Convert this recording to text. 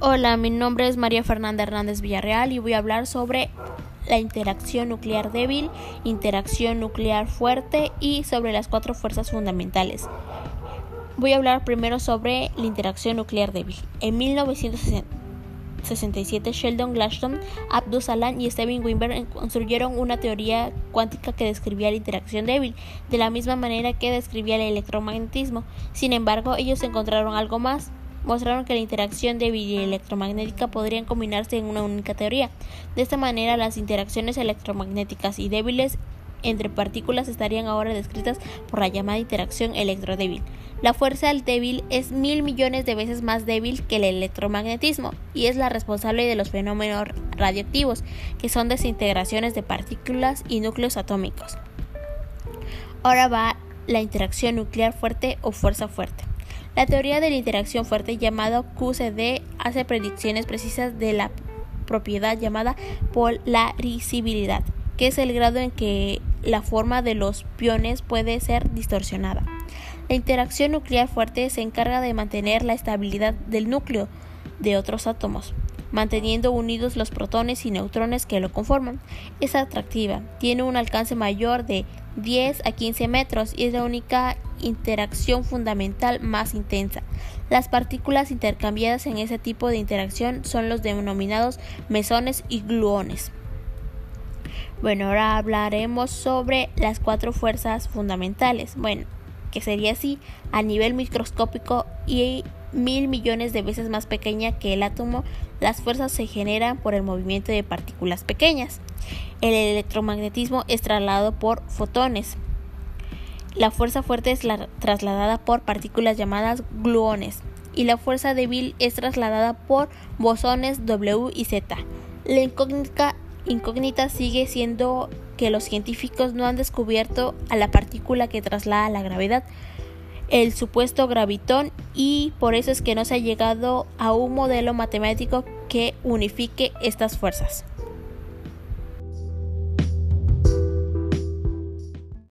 Hola, mi nombre es María Fernanda Hernández Villarreal y voy a hablar sobre la interacción nuclear débil, interacción nuclear fuerte y sobre las cuatro fuerzas fundamentales. Voy a hablar primero sobre la interacción nuclear débil. En 1967, Sheldon Gladstone, Abdus Salam y Steven Weinberg construyeron una teoría cuántica que describía la interacción débil, de la misma manera que describía el electromagnetismo. Sin embargo, ellos encontraron algo más mostraron que la interacción débil y electromagnética podrían combinarse en una única teoría. De esta manera, las interacciones electromagnéticas y débiles entre partículas estarían ahora descritas por la llamada interacción electrodébil. La fuerza débil es mil millones de veces más débil que el electromagnetismo y es la responsable de los fenómenos radioactivos, que son desintegraciones de partículas y núcleos atómicos. Ahora va la interacción nuclear fuerte o fuerza fuerte. La teoría de la interacción fuerte llamada QCD hace predicciones precisas de la propiedad llamada polarizabilidad, que es el grado en que la forma de los piones puede ser distorsionada. La interacción nuclear fuerte se encarga de mantener la estabilidad del núcleo de otros átomos, manteniendo unidos los protones y neutrones que lo conforman. Es atractiva, tiene un alcance mayor de 10 a 15 metros y es la única interacción fundamental más intensa. Las partículas intercambiadas en ese tipo de interacción son los denominados mesones y gluones. Bueno, ahora hablaremos sobre las cuatro fuerzas fundamentales. Bueno, que sería así a nivel microscópico y mil millones de veces más pequeña que el átomo, las fuerzas se generan por el movimiento de partículas pequeñas. El electromagnetismo es trasladado por fotones. La fuerza fuerte es trasladada por partículas llamadas gluones y la fuerza débil es trasladada por bosones W y Z. La incógnita, incógnita sigue siendo que los científicos no han descubierto a la partícula que traslada la gravedad, el supuesto gravitón, y por eso es que no se ha llegado a un modelo matemático que unifique estas fuerzas.